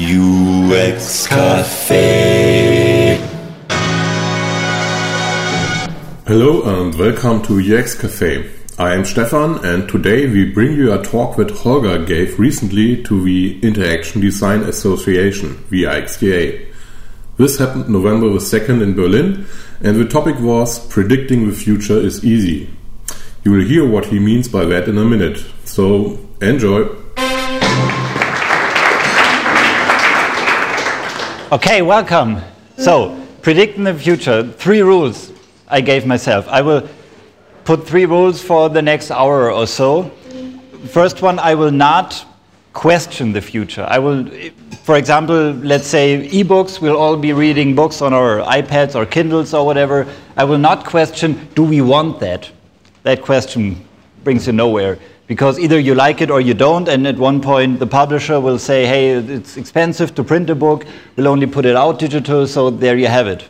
UX Café. Hello and welcome to UX Cafe. I am Stefan and today we bring you a talk that Holger gave recently to the Interaction Design Association, IxDA. This happened November the 2nd in Berlin and the topic was Predicting the Future is Easy. You will hear what he means by that in a minute. So enjoy! Okay, welcome. So, predicting the future, three rules I gave myself. I will put three rules for the next hour or so. First one, I will not question the future. I will, for example, let's say ebooks, we'll all be reading books on our iPads or Kindles or whatever. I will not question, do we want that? That question brings you nowhere because either you like it or you don't, and at one point the publisher will say, hey, it's expensive to print a book, we'll only put it out digital, so there you have it.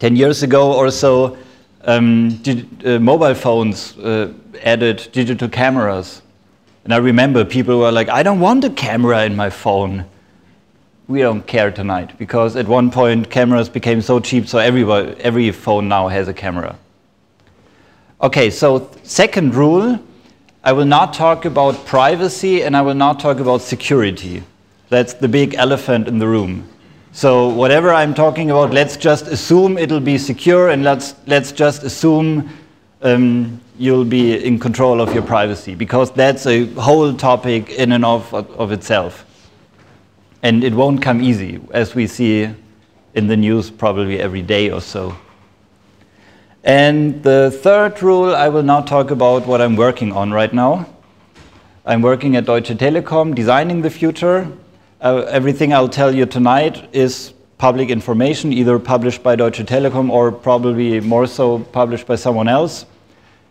Ten years ago or so, um, uh, mobile phones uh, added digital cameras. And I remember people were like, I don't want a camera in my phone. We don't care tonight, because at one point cameras became so cheap, so everybody, every phone now has a camera. Okay, so second rule I will not talk about privacy and I will not talk about security. That's the big elephant in the room. So whatever I'm talking about, let's just assume it'll be secure and let's, let's just assume um, you'll be in control of your privacy because that's a whole topic in and of, of itself. And it won't come easy, as we see in the news probably every day or so. And the third rule, I will now talk about what I'm working on right now. I'm working at Deutsche Telekom, designing the future. Uh, everything I'll tell you tonight is public information, either published by Deutsche Telekom or probably more so published by someone else.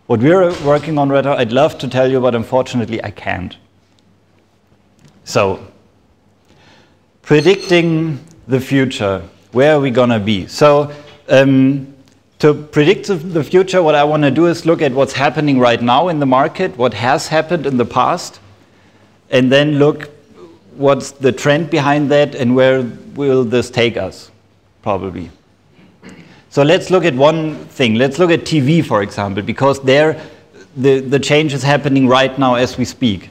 What we're working on right now, I'd love to tell you, but unfortunately I can't. So, predicting the future, where are we gonna be? So, um, to predict the future, what I want to do is look at what's happening right now in the market, what has happened in the past, and then look what's the trend behind that and where will this take us, probably. So let's look at one thing. Let's look at TV, for example, because there the, the change is happening right now as we speak.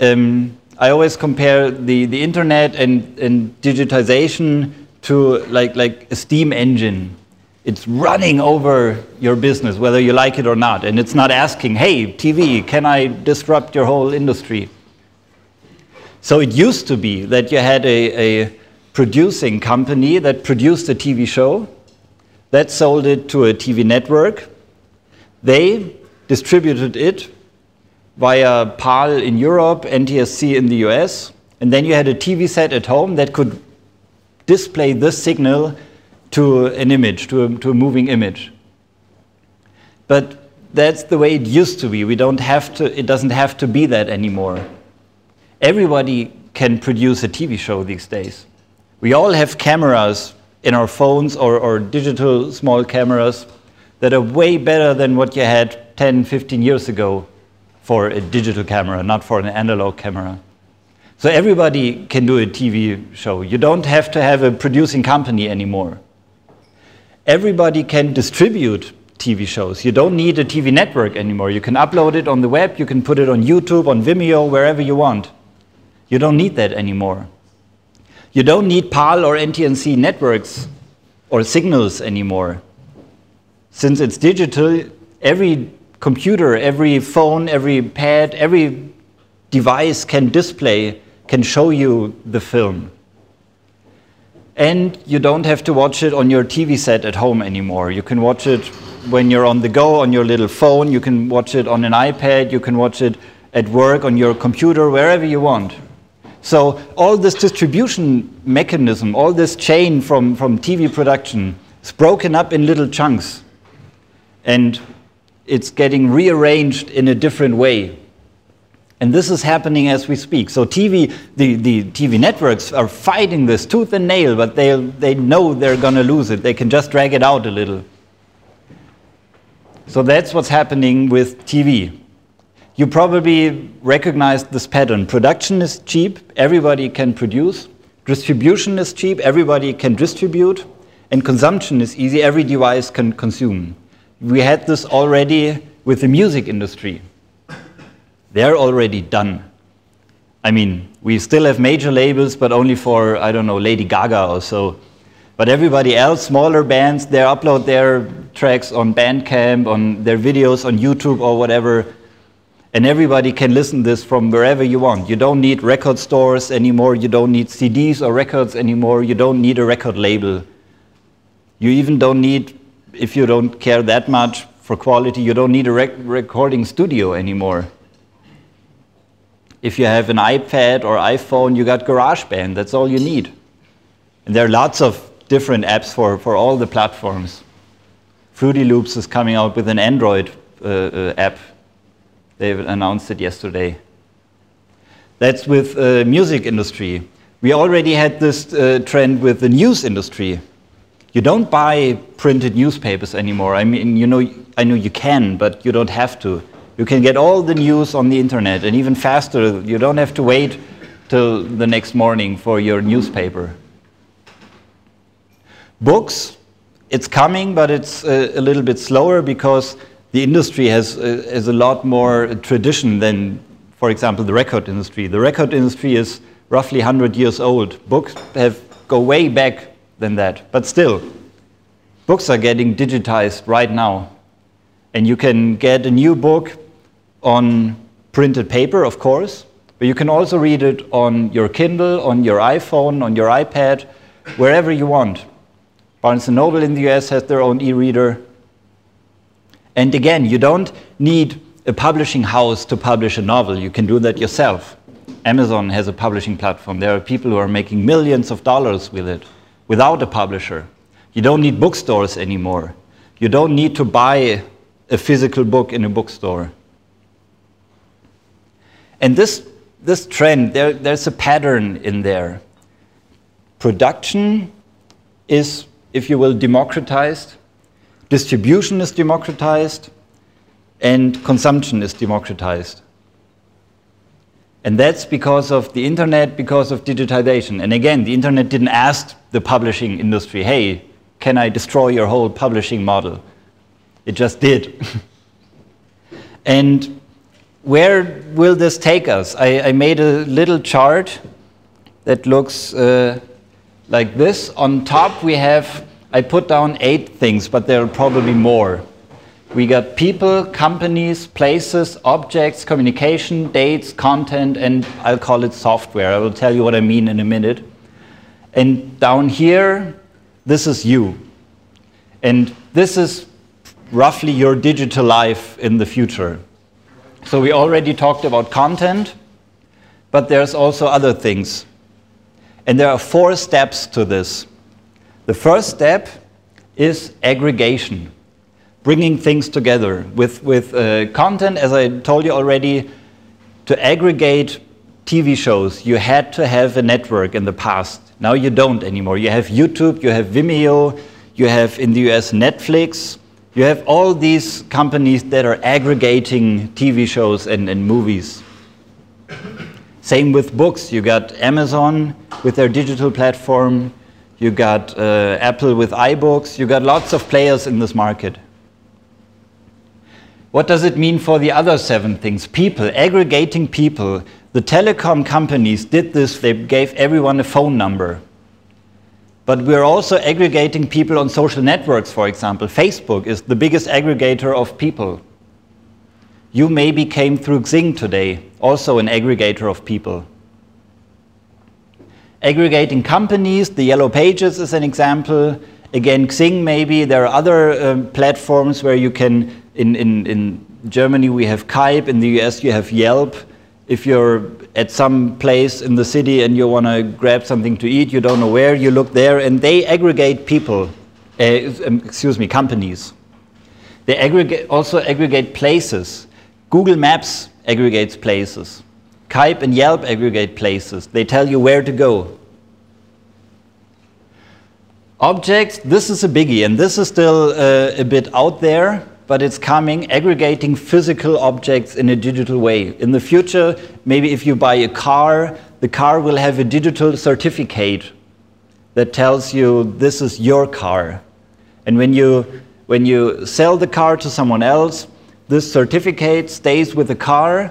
Um, I always compare the, the internet and, and digitization to like, like a steam engine it's running over your business, whether you like it or not. And it's not asking, hey, TV, can I disrupt your whole industry? So it used to be that you had a, a producing company that produced a TV show, that sold it to a TV network. They distributed it via PAL in Europe, NTSC in the US, and then you had a TV set at home that could display this signal to an image, to a, to a moving image. But that's the way it used to be. We don't have to, it doesn't have to be that anymore. Everybody can produce a TV show these days. We all have cameras in our phones or, or digital small cameras that are way better than what you had 10, 15 years ago for a digital camera, not for an analog camera. So everybody can do a TV show. You don't have to have a producing company anymore everybody can distribute TV shows. You don't need a TV network anymore. You can upload it on the web, you can put it on YouTube, on Vimeo, wherever you want. You don't need that anymore. You don't need PAL or NTSC networks or signals anymore. Since it's digital, every computer, every phone, every pad, every device can display, can show you the film and you don't have to watch it on your TV set at home anymore. You can watch it when you're on the go on your little phone, you can watch it on an iPad, you can watch it at work on your computer, wherever you want. So, all this distribution mechanism, all this chain from, from TV production is broken up in little chunks. And it's getting rearranged in a different way. And this is happening as we speak. So TV, the, the TV networks are fighting this tooth and nail, but they, they know they're going to lose it. They can just drag it out a little. So that's what's happening with TV. You probably recognize this pattern. Production is cheap, everybody can produce. Distribution is cheap, everybody can distribute, and consumption is easy, every device can consume. We had this already with the music industry. They're already done. I mean, we still have major labels, but only for, I don't know, Lady Gaga or so. But everybody else, smaller bands, they upload their tracks on Bandcamp, on their videos on YouTube or whatever. And everybody can listen this from wherever you want. You don't need record stores anymore. You don't need CDs or records anymore. You don't need a record label. You even don't need, if you don't care that much for quality, you don't need a rec recording studio anymore. If you have an iPad or iPhone, you got GarageBand. That's all you need. And there are lots of different apps for, for all the platforms. FruityLoops is coming out with an Android uh, uh, app. They announced it yesterday. That's with uh, music industry. We already had this uh, trend with the news industry. You don't buy printed newspapers anymore. I mean, you know, I know you can, but you don't have to. You can get all the news on the internet, and even faster. You don't have to wait till the next morning for your newspaper. Books, it's coming, but it's a, a little bit slower because the industry has, uh, has a lot more tradition than, for example, the record industry. The record industry is roughly 100 years old. Books have go way back than that, but still, books are getting digitized right now. And you can get a new book on printed paper, of course, but you can also read it on your Kindle, on your iPhone, on your iPad, wherever you want. Barnes & Noble in the US has their own e-reader. And again, you don't need a publishing house to publish a novel. You can do that yourself. Amazon has a publishing platform. There are people who are making millions of dollars with it without a publisher. You don't need bookstores anymore. You don't need to buy a physical book in a bookstore. And this, this trend, there, there's a pattern in there. Production is, if you will, democratized, distribution is democratized, and consumption is democratized. And that's because of the internet, because of digitization. And again, the internet didn't ask the publishing industry, hey, can I destroy your whole publishing model? It just did. and where will this take us? I, I made a little chart that looks uh, like this. On top, we have, I put down eight things, but there are probably more. We got people, companies, places, objects, communication, dates, content, and I'll call it software. I will tell you what I mean in a minute. And down here, this is you. And this is roughly your digital life in the future. So we already talked about content, but there's also other things. And there are four steps to this. The first step is aggregation, bringing things together. With, with uh, content, as I told you already, to aggregate TV shows, you had to have a network in the past. Now you don't anymore. You have YouTube, you have Vimeo, you have in the US Netflix, you have all these companies that are aggregating TV shows and, and movies. Same with books. You got Amazon with their digital platform. You got uh, Apple with iBooks. You got lots of players in this market. What does it mean for the other seven things? People, aggregating people. The telecom companies did this. They gave everyone a phone number. But we're also aggregating people on social networks, for example. Facebook is the biggest aggregator of people. You maybe came through Xing today, also an aggregator of people. Aggregating companies, the Yellow Pages is an example. Again, Xing maybe. There are other um, platforms where you can, in, in, in Germany we have Qype, in the US you have Yelp. If you're at some place in the city and you want to grab something to eat, you don't know where, you look there, and they aggregate people, uh, excuse me, companies. They aggregate, also aggregate places. Google Maps aggregates places. Qype and Yelp aggregate places. They tell you where to go. Objects, this is a biggie, and this is still uh, a bit out there but it's coming, aggregating physical objects in a digital way. In the future, maybe if you buy a car, the car will have a digital certificate that tells you this is your car. And when you, when you sell the car to someone else, this certificate stays with the car,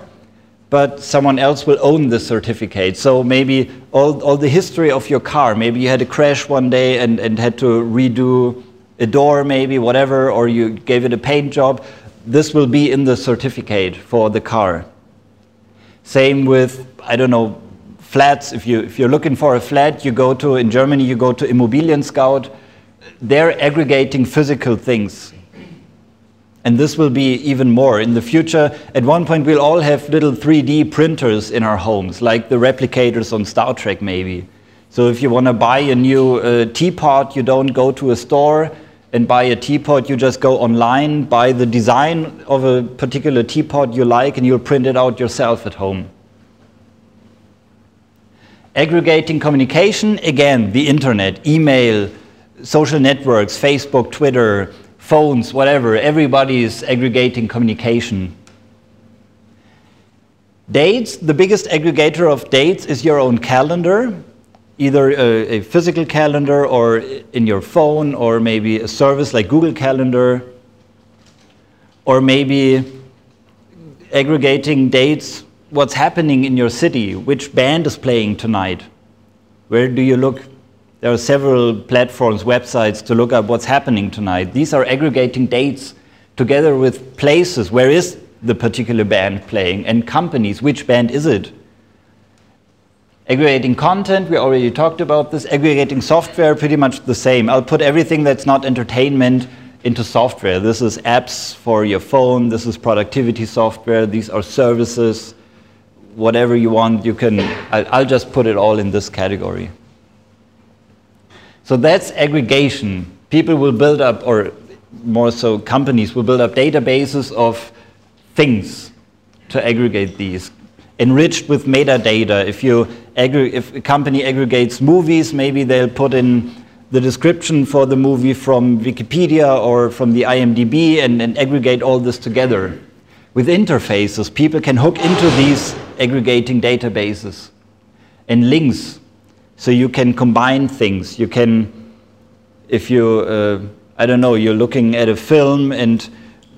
but someone else will own the certificate. So maybe all, all the history of your car, maybe you had a crash one day and, and had to redo a door, maybe, whatever, or you gave it a paint job, this will be in the certificate for the car. Same with, I don't know, flats. If, you, if you're looking for a flat, you go to, in Germany, you go to Immobilien Scout. They're aggregating physical things. And this will be even more. In the future, at one point, we'll all have little 3D printers in our homes, like the replicators on Star Trek, maybe. So if you want to buy a new uh, teapot, you don't go to a store and buy a teapot, you just go online, buy the design of a particular teapot you like, and you'll print it out yourself at home. Aggregating communication, again, the internet, email, social networks, Facebook, Twitter, phones, whatever, everybody is aggregating communication. Dates, the biggest aggregator of dates is your own calendar, either a, a, physical calendar or in your phone, or maybe a service like Google Calendar, or maybe aggregating dates, what's happening in your city, which band is playing tonight, where do you look there are several platforms, websites to look up what's happening tonight. These are aggregating dates together with places. Where is the particular band playing? And companies, which band is it? Aggregating content, we already talked about this. Aggregating software, pretty much the same. I'll put everything that's not entertainment into software. This is apps for your phone, this is productivity software, these are services. Whatever you want, you can. I'll just put it all in this category. So that's aggregation. People will build up, or more so, companies will build up databases of things to aggregate these, enriched with metadata. If, you if a company aggregates movies, maybe they'll put in the description for the movie from Wikipedia or from the IMDb and, and aggregate all this together. With interfaces, people can hook into these aggregating databases and links so you can combine things. You can, if you, uh, I don't know, you're looking at a film and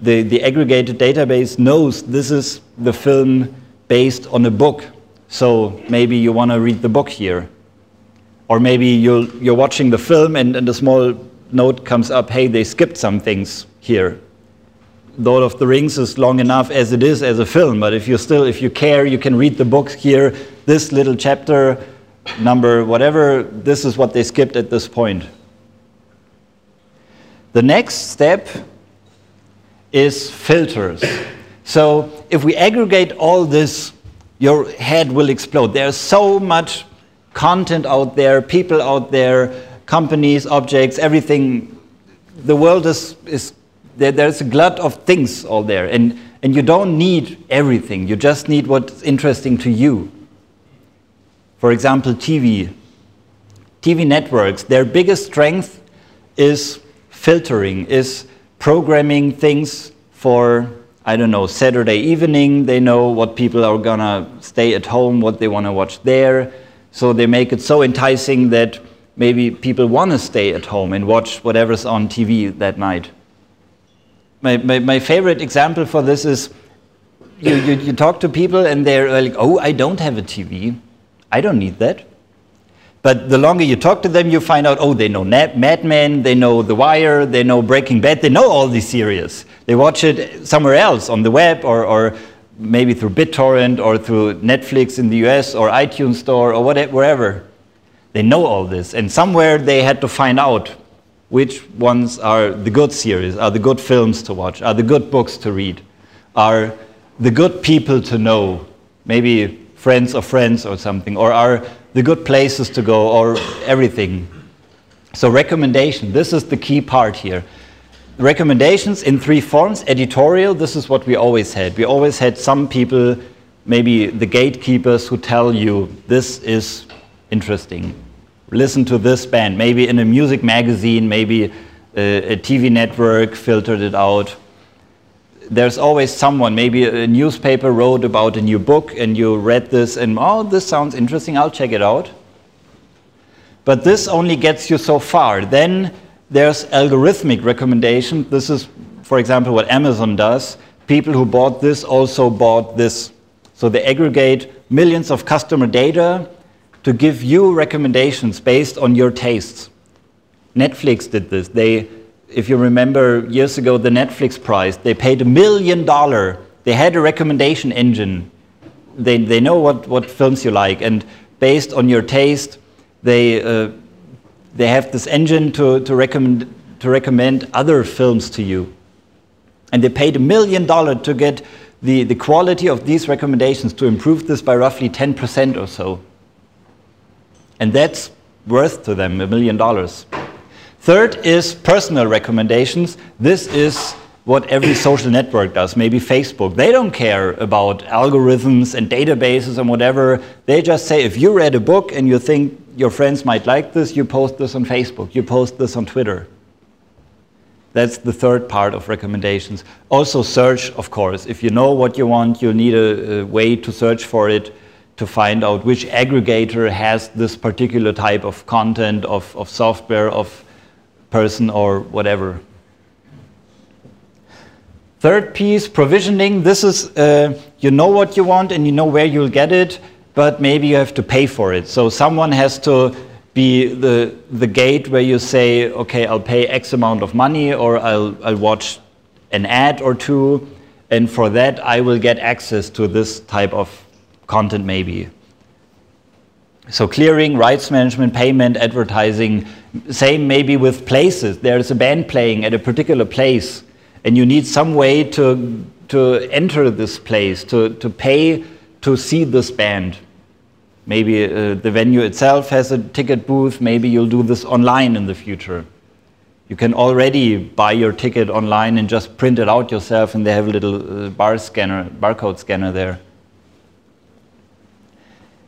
the, the aggregated database knows this is the film based on a book. So maybe you want to read the book here. Or maybe you're, you're watching the film and, and a small note comes up, hey, they skipped some things here. Lord of the Rings is long enough as it is as a film, but if you still, if you care, you can read the book here. This little chapter number whatever, this is what they skipped at this point. The next step is filters. So if we aggregate all this, your head will explode. There's so much content out there, people out there, companies, objects, everything. The world is, is there, there's a glut of things all there. And, and you don't need everything. You just need what's interesting to you. For example, TV. TV networks, their biggest strength is filtering, is programming things for, I don't know, Saturday evening. They know what people are gonna stay at home, what they wanna watch there. So they make it so enticing that maybe people wanna stay at home and watch whatever's on TV that night. My, my, my favorite example for this is you, you, you talk to people and they're like, oh, I don't have a TV. I don't need that. But the longer you talk to them, you find out, oh, they know Mad Men, they know The Wire, they know Breaking Bad, they know all these series. They watch it somewhere else on the web or, or maybe through BitTorrent or through Netflix in the US or iTunes Store or whatever, wherever. They know all this. And somewhere they had to find out which ones are the good series, are the good films to watch, are the good books to read, are the good people to know. Maybe friends of friends or something, or are the good places to go, or everything. So, recommendation this is the key part here. Recommendations in three forms. Editorial, this is what we always had. We always had some people, maybe the gatekeepers, who tell you this is interesting. Listen to this band. Maybe in a music magazine, maybe uh, a, a TV network filtered it out there's always someone, maybe a newspaper wrote about a new book and you read this and, oh, this sounds interesting, I'll check it out. But this only gets you so far. Then there's algorithmic recommendation. This is, for example, what Amazon does. People who bought this also bought this. So they aggregate millions of customer data to give you recommendations based on your tastes. Netflix did this. They, if you remember years ago, the Netflix prize, they paid a million dollar. They had a recommendation engine. They, they know what, what films you like, and based on your taste, they, uh, they have this engine to, to, recommend, to recommend other films to you. And they paid a million dollars to get the, the quality of these recommendations to improve this by roughly 10% or so. And that's worth to them a million dollars. Third is personal recommendations. This is what every social network does, maybe Facebook. They don't care about algorithms and databases and whatever. They just say if you read a book and you think your friends might like this, you post this on Facebook, you post this on Twitter. That's the third part of recommendations. Also, search, of course. If you know what you want, you need a, a way to search for it to find out which aggregator has this particular type of content, of, of software, of person, or whatever. Third piece, provisioning. This is, uh, you know what you want and you know where you'll get it, but maybe you have to pay for it. So someone has to be the, the gate where you say, okay, I'll pay X amount of money or I'll, I'll watch an ad or two, and for that I will get access to this type of content maybe. So clearing, rights management, payment, advertising, same maybe with places. There's a band playing at a particular place and you need some way to, to enter this place, to, to pay to see this band. Maybe uh, the venue itself has a ticket booth, maybe you'll do this online in the future. You can already buy your ticket online and just print it out yourself, and they have a little uh, bar scanner, barcode scanner there.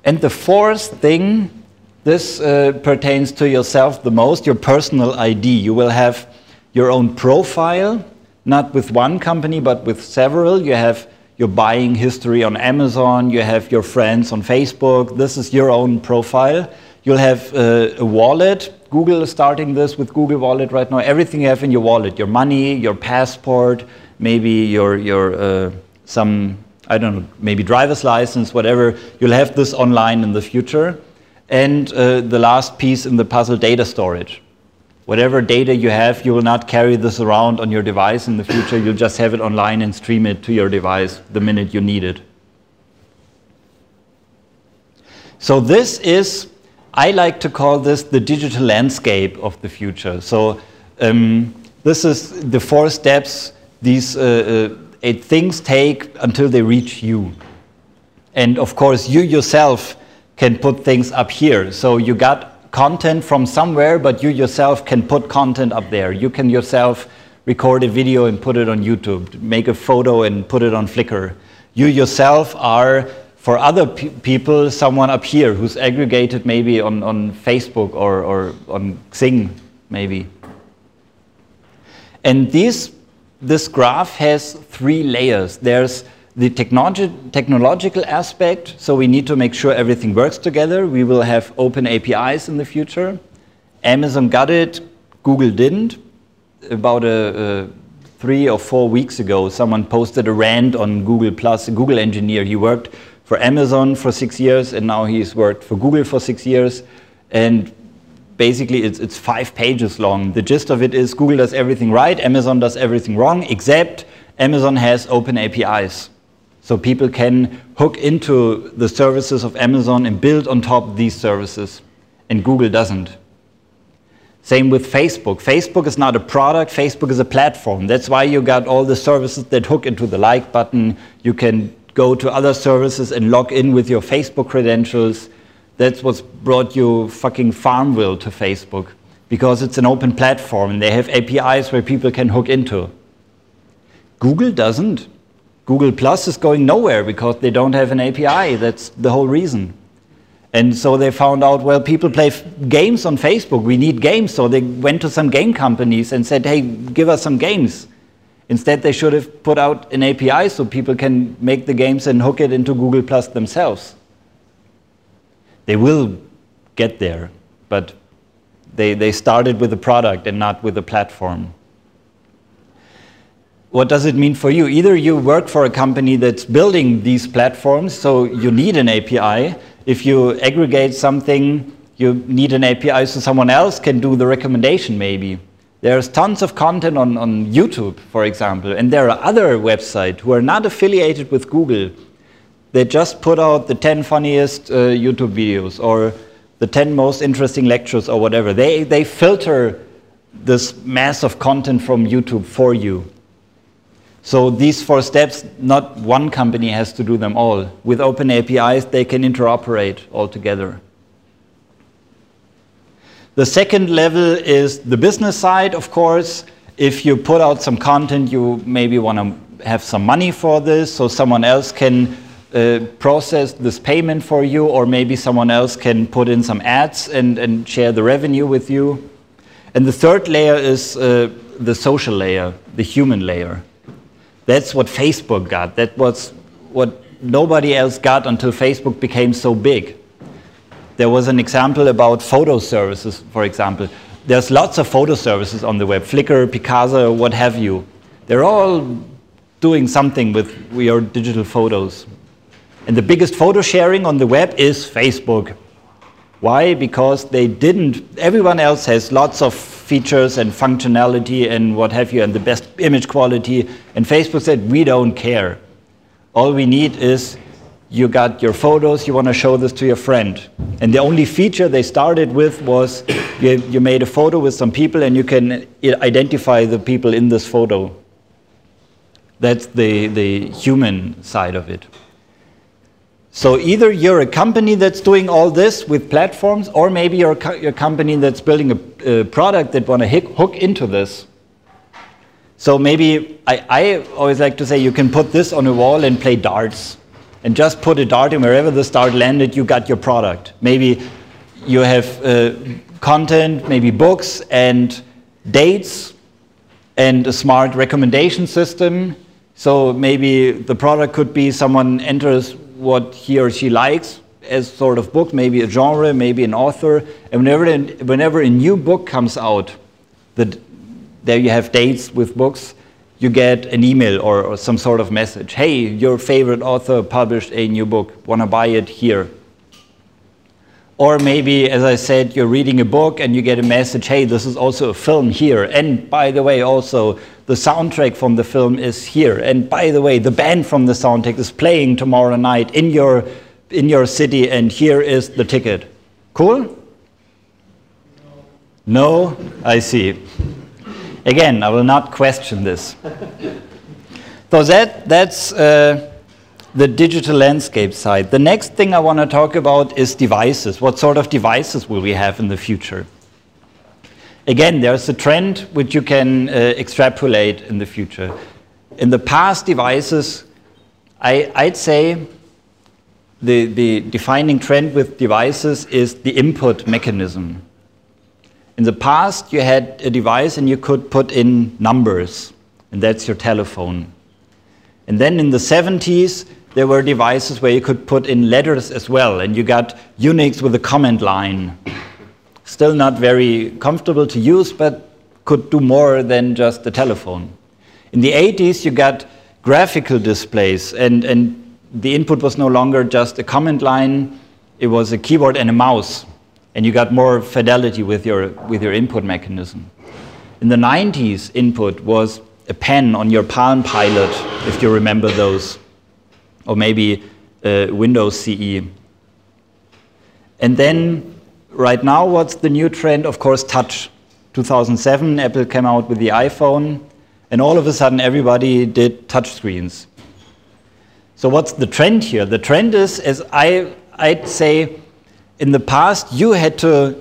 And the fourth thing, this uh, pertains to yourself the most, your personal ID. You will have your own profile, not with one company, but with several. You have your buying history on Amazon, you have your friends on Facebook. This is your own profile. You'll have uh, a wallet. Google is starting this with Google Wallet right now. Everything you have in your wallet your money, your passport, maybe your, your uh, some, I don't know, maybe driver's license, whatever. You'll have this online in the future. And uh, the last piece in the puzzle data storage. Whatever data you have, you will not carry this around on your device in the future. You'll just have it online and stream it to your device the minute you need it. So, this is, I like to call this the digital landscape of the future. So, um, this is the four steps these uh, uh, things take until they reach you. And of course, you yourself can put things up here. So, you got content from somewhere, but you yourself can put content up there. You can yourself record a video and put it on YouTube, make a photo and put it on Flickr. You yourself are, for other pe people, someone up here who's aggregated maybe on, on Facebook or, or on Xing, maybe. And these, this graph has three layers. There's the technologi technological aspect, so we need to make sure everything works together. We will have open APIs in the future. Amazon got it, Google didn't. About a, a three or four weeks ago, someone posted a rant on Google Plus, a Google engineer. He worked for Amazon for six years, and now he's worked for Google for six years. And basically, it's, it's five pages long. The gist of it is Google does everything right, Amazon does everything wrong, except Amazon has open APIs. So people can hook into the services of Amazon and build on top these services, and Google doesn't. Same with Facebook. Facebook is not a product, Facebook is a platform. That's why you got all the services that hook into the like button. You can go to other services and log in with your Facebook credentials. That's what's brought you fucking Farmville to Facebook because it's an open platform and they have APIs where people can hook into. Google doesn't. Google Plus is going nowhere because they don't have an API. That's the whole reason. And so they found out, well, people play games on Facebook. We need games. So they went to some game companies and said, hey, give us some games. Instead, they should have put out an API so people can make the games and hook it into Google Plus themselves. They will get there, but they, they started with a product and not with a platform. What does it mean for you? Either you work for a company that's building these platforms, so you need an API. If you aggregate something, you need an API so someone else can do the recommendation, maybe. There's tons of content on, on YouTube, for example, and there are other websites who are not affiliated with Google. They just put out the 10 funniest uh, YouTube videos or the 10 most interesting lectures or whatever. They, they filter this mass of content from YouTube for you. So these four steps, not one company has to do them all. With open APIs, they can interoperate all together. The second level is the business side, of course. If you put out some content, you maybe want to have some money for this, so someone else can uh, process this payment for you, or maybe someone else can put in some ads and, and share the revenue with you. And the third layer is uh, the social layer, the human layer. That's what Facebook got. That was what nobody else got until Facebook became so big. There was an example about photo services, for example. There's lots of photo services on the web, Flickr, Picasa, what have you. They're all doing something with your digital photos. And the biggest photo sharing on the web is Facebook. Why? Because they didn't, everyone else has lots of features and functionality and what have you, and the best image quality. And Facebook said, we don't care. All we need is you got your photos, you want to show this to your friend. And the only feature they started with was you, you made a photo with some people and you can identify the people in this photo. That's the, the human side of it. So either you're a company that's doing all this with platforms, or maybe you're a, co a company that's building a, a product that want to hook into this. So maybe I, I always like to say you can put this on a wall and play darts and just put a dart in wherever the dart landed, you got your product. Maybe you have uh, content, maybe books and dates and a smart recommendation system. So maybe the product could be someone enters what he or she likes as sort of book, maybe a genre, maybe an author. And whenever, whenever a new book comes out, that there you have dates with books, you get an email or, or, some sort of message. Hey, your favorite author published a new book. Want to buy it here? Or maybe, as I said, you're reading a book and you get a message. Hey, this is also a film here. And by the way, also the soundtrack from the film is here. And by the way, the band from the soundtrack is playing tomorrow night in your in your city. And here is the ticket. Cool? No? I see. Again, I will not question this. so that, that's uh, the digital landscape side. The next thing I want to talk about is devices. What sort of devices will we have in the future? Again, there's a trend which you can uh, extrapolate in the future. In the past, devices, I, I'd say the, the defining trend with devices is the input mechanism. In the past, you had a device and you could put in numbers, and that's your telephone. And then in the 70s, there were devices where you could put in letters as well, and you got Unix with a command line. Still not very comfortable to use, but could do more than just the telephone. In the 80s, you got graphical displays, and, and the input was no longer just a command line, it was a keyboard and a mouse and you got more fidelity with your, with your input mechanism. In the 90s, input was a pen on your Palm Pilot, if you remember those, or maybe uh, Windows CE. And then, right now, what's the new trend? Of course, touch. 2007, Apple came out with the iPhone, and all of a sudden, everybody did touch screens. So, what's the trend here? The trend is, as I, I'd say, in the past you had to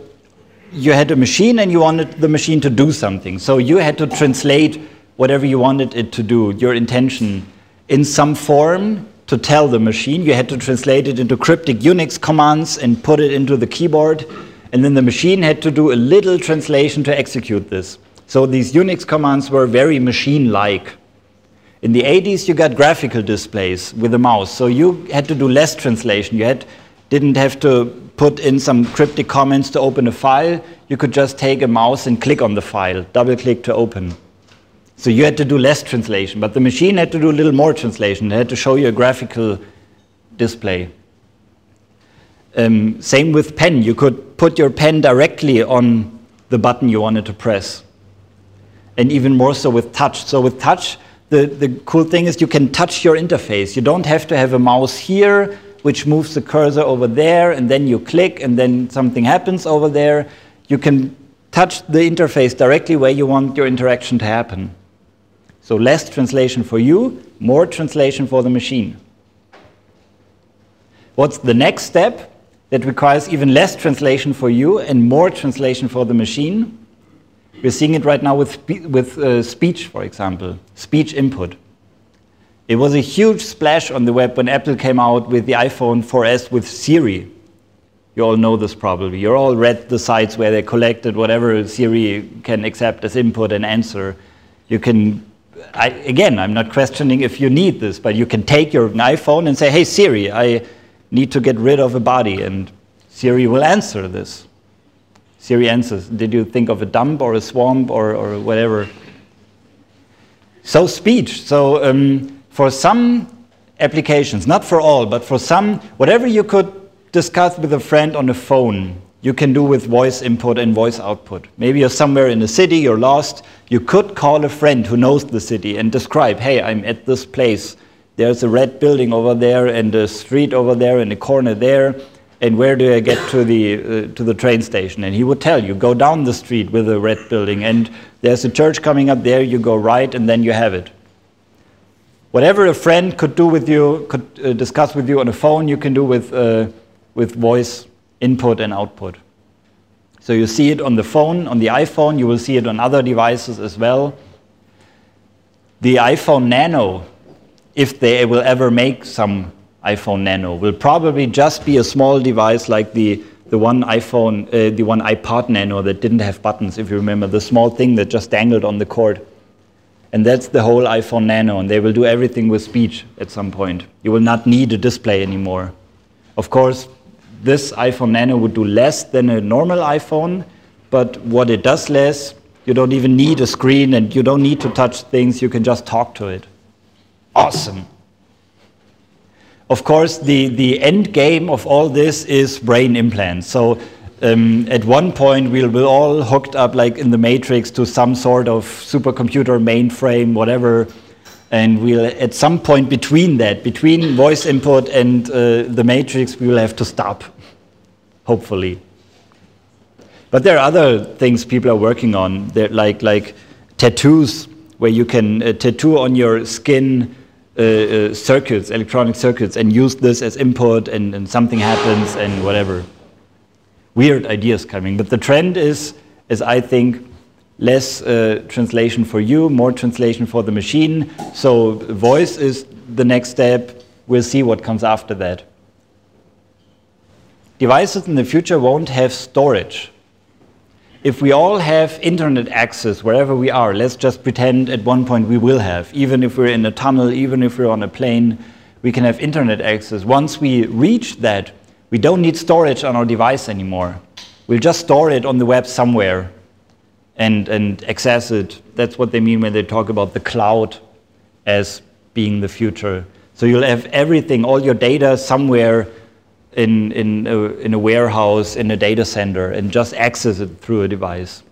you had a machine and you wanted the machine to do something so you had to translate whatever you wanted it to do your intention in some form to tell the machine you had to translate it into cryptic unix commands and put it into the keyboard and then the machine had to do a little translation to execute this so these unix commands were very machine like In the 80s, you got graphical displays with a mouse, so you had to do less translation. You had, didn't have to put in some cryptic comments to open a file. You could just take a mouse and click on the file, double click to open. So you had to do less translation, but the machine had to do a little more translation. It had to show you a graphical display. Um, same with pen. You could put your pen directly on the button you wanted to press. And even more so with touch. So with touch, the, the cool thing is you can touch your interface. You don't have to have a mouse here, which moves the cursor over there, and then you click, and then something happens over there. You can touch the interface directly where you want your interaction to happen. So less translation for you, more translation for the machine. What's the next step? that requires even less translation for you and more translation for the machine. We're seeing it right now with, with uh, speech, for example, speech input. It was a huge splash on the web when Apple came out with the iPhone 4S with Siri. You all know this probably. You all read the sites where they collected whatever Siri can accept as input and answer. You can, I, again, I'm not questioning if you need this, but you can take your iPhone and say, hey, Siri, I need to get rid of a body, and Siri will answer this. Siri answers, Did you think of a dump or a swamp or, or whatever? So, speech. So, um, for some applications, not for all, but for some, whatever you could discuss with a friend on the phone, you can do with voice input and voice output. Maybe you're somewhere in a city, you're lost. You could call a friend who knows the city and describe, hey, I'm at this place there's a red building over there and a street over there and a corner there and where do I get to the, uh, to the train station? And he would tell you, go down the street with a red building, and there's a church coming up there, you go right, and then you have it. Whatever a friend could do with you, could uh, discuss with you on the phone, you can do with, uh, with voice input and output. So you see it on the phone, on the iPhone, you will see it on other devices as well. The iPhone Nano if they will ever make some iPhone Nano, will probably just be a small device like the, the one iPhone, uh, the one iPod Nano that didn't have buttons, if you remember, the small thing that just dangled on the cord. And that's the whole iPhone Nano, and they will do everything with speech at some point. You will not need a display anymore. Of course, this iPhone Nano would do less than a normal iPhone, but what it does less, you don't even need a screen and you don't need to touch things, you can just talk to it awesome. Of course, the, the end game of all this is brain implants. So um, at one point, we'll be all hooked up, like in the Matrix, to some sort of supercomputer mainframe, whatever. And we'll, at some point between that, between voice input and uh, the Matrix, we will have to stop, hopefully. But there are other things people are working on, They're like, like tattoos, where you can uh, tattoo on your skin uh, uh, circuits, electronic circuits, and use this as input, and, and, something happens, and whatever. Weird ideas coming, but the trend is, is I think, less uh, translation for you, more translation for the machine. So voice is the next step. We'll see what comes after that. Devices in the future won't have storage if we all have internet access wherever we are, let's just pretend at one point we will have, even if we're in a tunnel, even if we're on a plane, we can have internet access. Once we reach that, we don't need storage on our device anymore. We'll just store it on the web somewhere and, and access it. That's what they mean when they talk about the cloud as being the future. So you'll have everything, all your data somewhere in, in, a, in a warehouse, in a data center, and just access it through a device.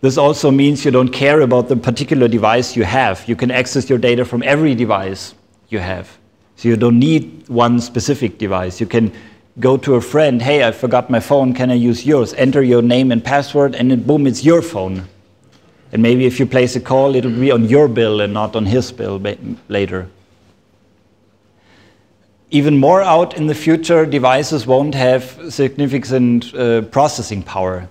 This also means you don't care about the particular device you have. You can access your data from every device you have. So you don't need one specific device. You can go to a friend, hey, I forgot my phone, can I use yours? Enter your name and password, and then boom, it's your phone. And maybe if you place a call, it'll be on your bill and not on his bill later even more out in the future, devices won't have significant uh, processing power.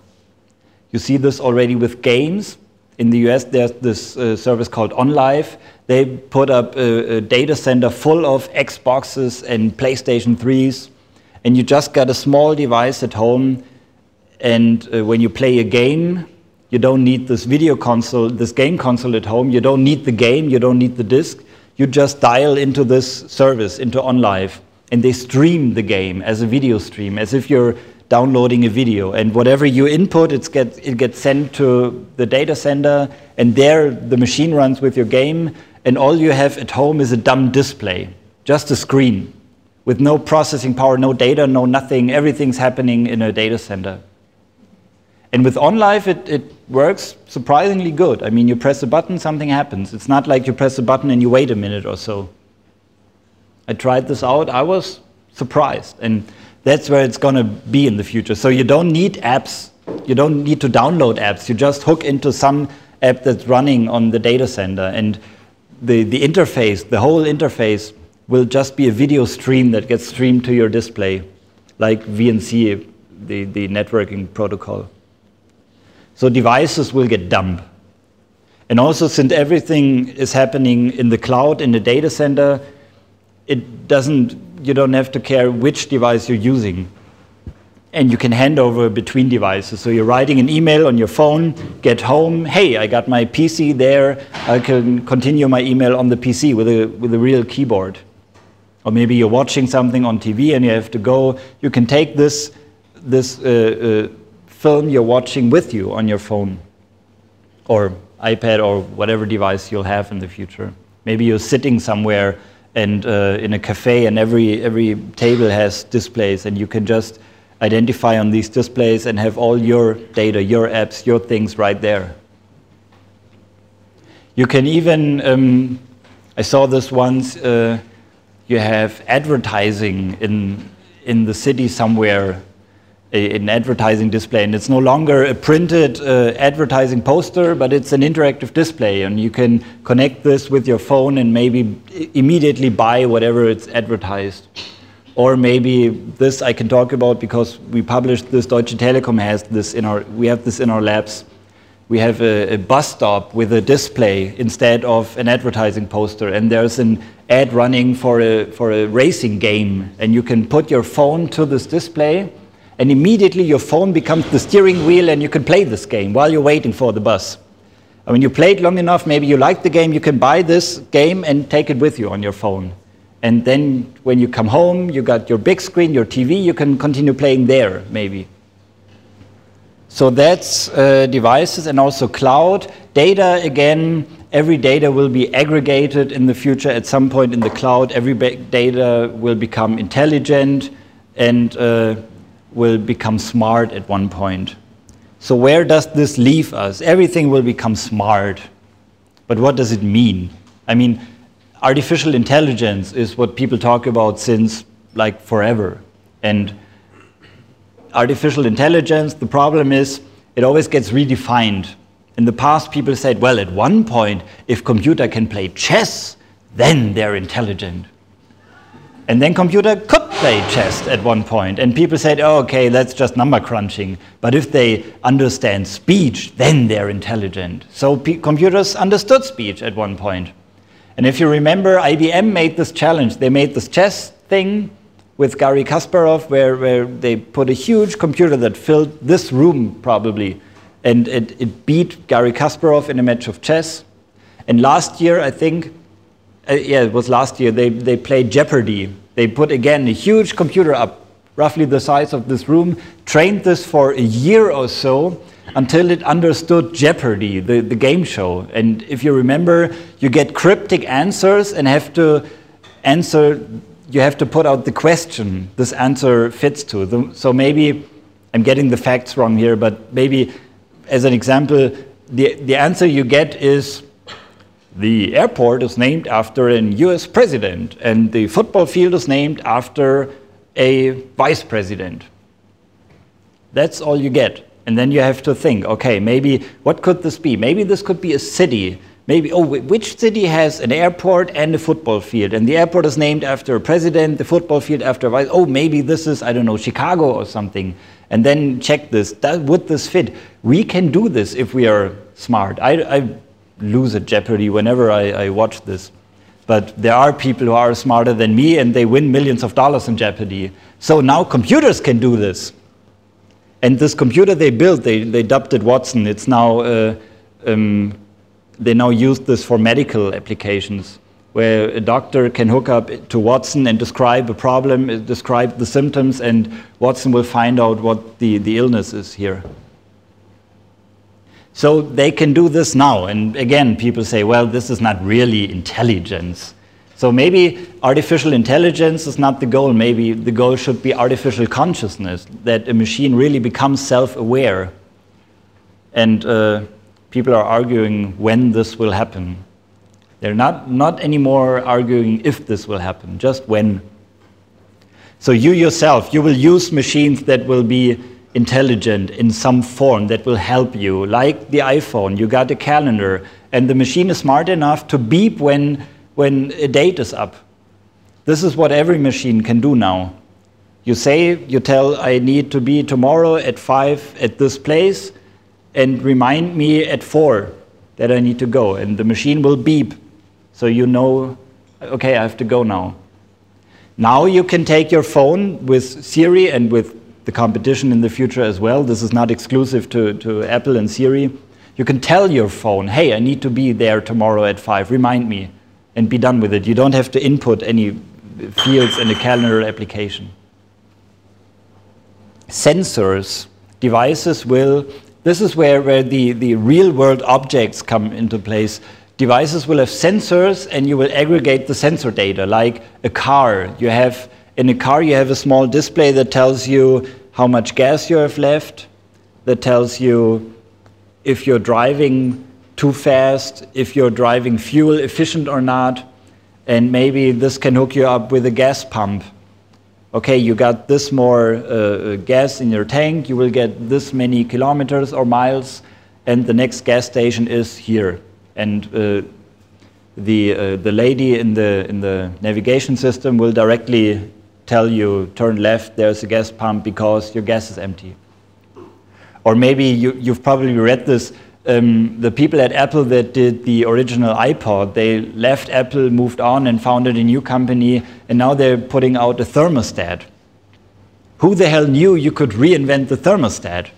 You see this already with games. In the US, there's this uh, service called OnLive. They put up a, a, data center full of Xboxes and PlayStation 3s, and you just got a small device at home. And uh, when you play a game, You don't need this video console, this game console at home. You don't need the game. You don't need the disc. You just dial into this service, into OnLive, and they stream the game as a video stream, as if you're downloading a video. And whatever you input, it gets, it gets sent to the data center, and there the machine runs with your game, and all you have at home is a dumb display, just a screen with no processing power, no data, no nothing. Everything's happening in a data center. And with OnLive, it, it works surprisingly good. I mean, you press a button, something happens. It's not like you press a button and you wait a minute or so. I tried this out, I was surprised. And that's where it's going to be in the future. So you don't need apps, you don't need to download apps. You just hook into some app that's running on the data center. And the, the interface, the whole interface, will just be a video stream that gets streamed to your display, like VNC, the, the networking protocol. So devices will get dumb. And also, since everything is happening in the cloud, in the data center, it doesn't, you don't have to care which device you're using. And you can hand over between devices. So you're writing an email on your phone, get home, hey, I got my PC there, I can continue my email on the PC with a, with a real keyboard. Or maybe you're watching something on TV and you have to go, you can take this, this uh, uh, film you're watching with you on your phone or iPad or whatever device you'll have in the future. Maybe you're sitting somewhere and uh, in a cafe and every, every table has displays and you can just identify on these displays and have all your data, your apps, your things right there. You can even, um, I saw this once, uh, you have advertising in, in the city somewhere an advertising display. And it's no longer a printed uh, advertising poster, but it's an interactive display. And you can connect this with your phone and maybe immediately buy whatever it's advertised. Or maybe this I can talk about because we published this. Deutsche Telekom has this in our. We have this in our labs. We have a, a bus stop with a display instead of an advertising poster, and there's an ad running for a for a racing game, and you can put your phone to this display and immediately your phone becomes the steering wheel and you can play this game while you're waiting for the bus. And when you play it long enough, maybe you like the game, you can buy this game and take it with you on your phone. And then when you come home, you got your big screen, your TV, you can continue playing there, maybe. So that's uh, devices and also cloud. Data, again, every data will be aggregated in the future at some point in the cloud. Every data will become intelligent and uh, will become smart at one point. So, where does this leave us? Everything will become smart. But what does it mean? I mean, artificial intelligence is what people talk about since like forever. And artificial intelligence, the problem is it always gets redefined. In the past, people said, well, at one point, if computer can play chess, then they're intelligent. And then computer could play chess at one point, and people said, oh, okay, that's just number crunching. But if they understand speech, then they're intelligent. So computers understood speech at one point. And if you remember, IBM made this challenge. They made this chess thing with Garry Kasparov, where, where they put a huge computer that filled this room probably, and it, it beat Garry Kasparov in a match of chess. And last year, I think, uh, yeah, it was last year, they, they played Jeopardy. They put again a huge computer up, roughly the size of this room, trained this for a year or so until it understood Jeopardy, the, the game show. And if you remember, you get cryptic answers and have to answer, you have to put out the question this answer fits to. So maybe I'm getting the facts wrong here, but maybe as an example, the, the answer you get is the airport is named after a US president, and the football field is named after a vice president. That's all you get. And then you have to think okay, maybe what could this be? Maybe this could be a city. Maybe, oh, which city has an airport and a football field? And the airport is named after a president, the football field after a vice. Oh, maybe this is, I don't know, Chicago or something. And then check this. That, would this fit? We can do this if we are smart. I, I lose at Jeopardy whenever I, I watch this. But there are people who are smarter than me and they win millions of dollars in Jeopardy. So now computers can do this. And this computer they built, they, they dubbed it Watson. It's now, uh, um, they now use this for medical applications, where a doctor can hook up to Watson and describe a problem, uh, describe the symptoms, and Watson will find out what the, the illness is here. So they can do this now. And again, people say, well, this is not really intelligence. So maybe artificial intelligence is not the goal. Maybe the goal should be artificial consciousness, that a machine really becomes self aware. And uh, people are arguing when this will happen. They're not, not anymore arguing if this will happen, just when. So you yourself, you will use machines that will be intelligent in some form that will help you, like the iPhone. You got a calendar, and the machine is smart enough to beep when when a date is up. This is what every machine can do now. You say, you tell, I need to be tomorrow at 5 at this place, and remind me at 4 that I need to go. And the machine will beep, so you know, okay, I have to go now. Now you can take your phone with Siri and with the competition in the future as well. This is not exclusive to, to Apple and Siri. You can tell your phone, hey, I need to be there tomorrow at 5, remind me and be done with it. You don't have to input any fields in the calendar application. Sensors, devices will, this is where, where the, the real world objects come into place. Devices will have sensors and you will aggregate the sensor data, like a car. You have, in a car, you have a small display that tells you how much gas you have left, that tells you if you're driving too fast, if you're driving fuel efficient or not, and maybe this can hook you up with a gas pump. Okay, you got this more uh, gas in your tank, you will get this many kilometers or miles, and the next gas station is here. And uh, the, uh, the lady in the, in the navigation system will directly tell you, turn left, there's a gas pump because your gas is empty. Or maybe you, you've probably read this um, the people at Apple that did the original iPod, they left Apple, moved on, and founded a new company, and now they're putting out a thermostat. Who the hell knew you could reinvent the thermostat?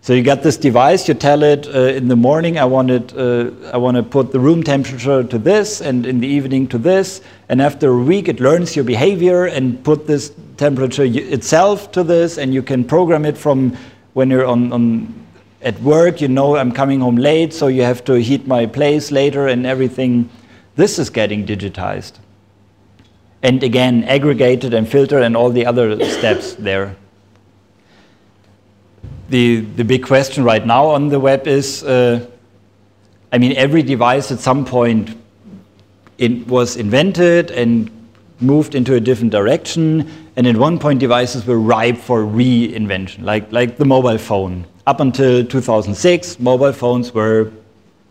So you got this device, you tell it uh, in the morning, I want, it, uh, I want to put the room temperature to this, and in the evening to this, and after a week it learns your behavior and put this temperature itself to this, and you can program it from when you're on, on at work, you know I'm coming home late, so you have to heat my place later and everything. This is getting digitized. And again, aggregated and filtered and all the other steps there. The, the big question right now on the web is uh, I mean, every device at some point it was invented and moved into a different direction. And at one point, devices were ripe for reinvention, like, like the mobile phone up until 2006, mobile phones were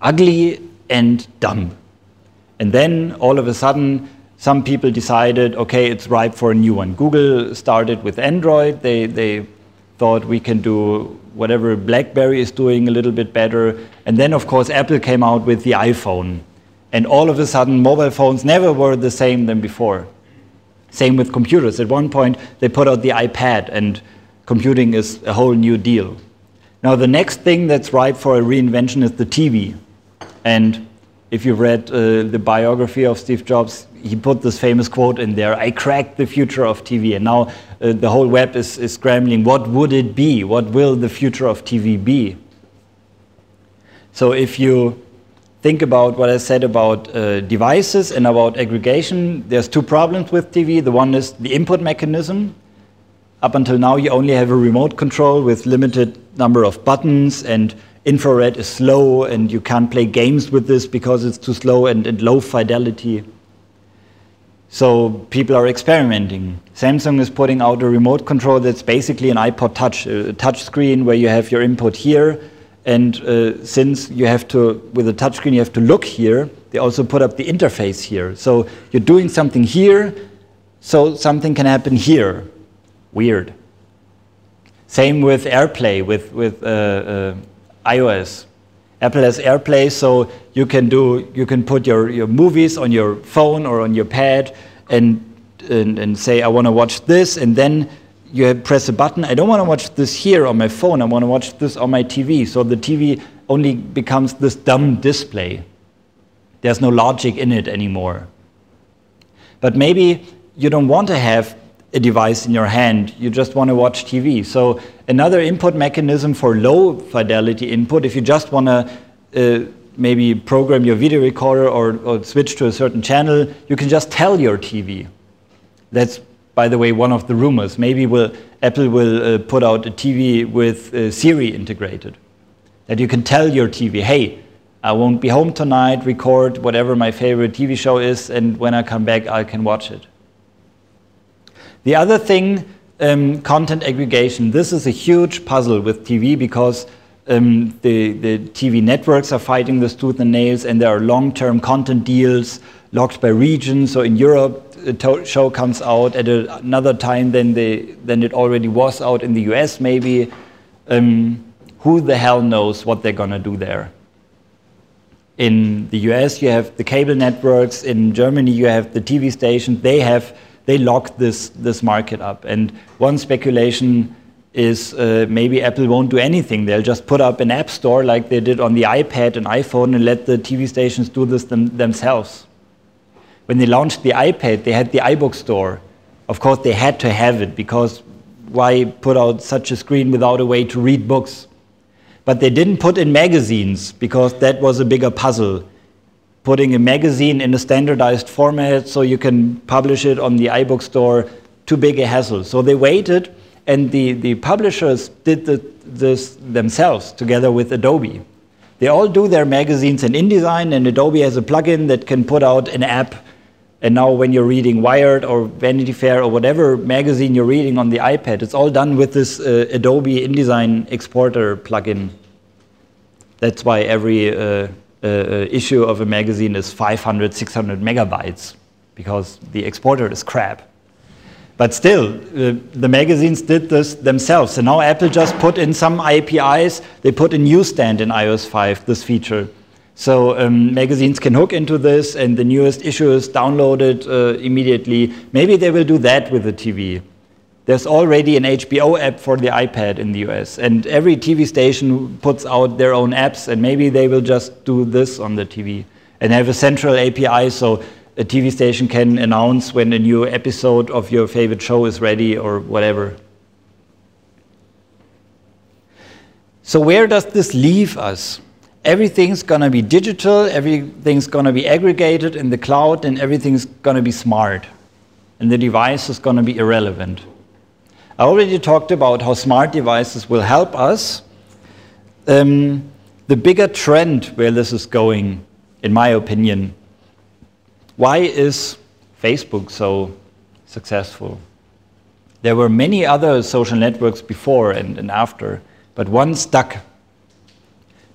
ugly and dumb. And then all of a sudden, some people decided, okay, it's ripe for a new one. Google started with Android. They, they thought we can do whatever BlackBerry is doing a little bit better. And then, of course, Apple came out with the iPhone. And all of a sudden, mobile phones never were the same than before. Same with computers. At one point, they put out the iPad, and computing is a whole new deal. Now, the next thing that's ripe for a reinvention is the TV. And if you've read uh, the biography of Steve Jobs, he put this famous quote in there I cracked the future of TV. And now uh, the whole web is, is scrambling what would it be? What will the future of TV be? So if you think about what I said about uh, devices and about aggregation, there's two problems with TV. The one is the input mechanism. Up until now, you only have a remote control with limited number of buttons, and infrared is slow, and you can't play games with this because it's too slow and, and low fidelity. So people are experimenting. Samsung is putting out a remote control that's basically an iPod Touch, a touch screen where you have your input here, and uh, since you have to, with a touchscreen, you have to look here, they also put up the interface here. So you're doing something here, so something can happen here weird. Same with AirPlay, with, with uh, uh, iOS. Apple has AirPlay, so you can do you can put your, your movies on your phone or on your pad and and, and say I want to watch this, and then you press a button. I don't want to watch this here on my phone. I want to watch this on my TV. So the TV only becomes this dumb display. There's no logic in it anymore. But maybe you don't want to have a device in your hand, you just want to watch TV. So, another input mechanism for low fidelity input, if you just want to uh, maybe program your video recorder or, or, switch to a certain channel, you can just tell your TV. That's, by the way, one of the rumors. Maybe will, Apple will uh, put out a TV with uh, Siri integrated. That you can tell your TV, hey, I won't be home tonight, record whatever my favorite TV show is, and when I come back, I can watch it. The other thing, um, content aggregation. This is a huge puzzle with TV because um, the, the TV networks are fighting this tooth and nails, and there are long term content deals locked by region. So in Europe, a show comes out at a, another time than, the, than it already was out in the US, maybe. Um, who the hell knows what they're going to do there? In the US, you have the cable networks. In Germany, you have the TV stations. They have they lock this this market up. And one speculation is uh, maybe Apple won't do anything. They'll just put up an app store like they did on the iPad and iPhone and let the TV stations do this them themselves. When they launched the iPad, they had the iBook store. Of course, they had to have it because why put out such a screen without a way to read books? But they didn't put in magazines because that was a bigger puzzle. Putting a magazine in a standardized format so you can publish it on the iBook store, too big a hassle. So they waited, and the, the publishers did the, this themselves together with Adobe. They all do their magazines in InDesign, and Adobe has a plugin that can put out an app and now, when you're reading Wired or Vanity Fair or whatever magazine you're reading on the iPad, it's all done with this uh, Adobe InDesign exporter plugin. That's why every uh, uh, uh issue of a magazine is 500, 600 megabytes, because the exporter is crap. But still, uh, the magazines did this themselves. And now Apple just put in some APIs, they put a newsstand in iOS 5, this feature. So um, magazines can hook into this, and the newest issue is downloaded uh, immediately. Maybe they will do that with the TV. There's already an HBO app for the iPad in the US, and every TV station puts out their own apps, and maybe they will just do this on the TV and have a central API so a TV station can announce when a new episode of your favorite show is ready or whatever. So, where does this leave us? Everything's going to be digital, everything's going to be aggregated in the cloud, and everything's going to be smart. And the device is going to be irrelevant. I already talked about how smart devices will help us. Um, the bigger trend where this is going, in my opinion, why is Facebook so successful? There were many other social networks before and, and after, but one stuck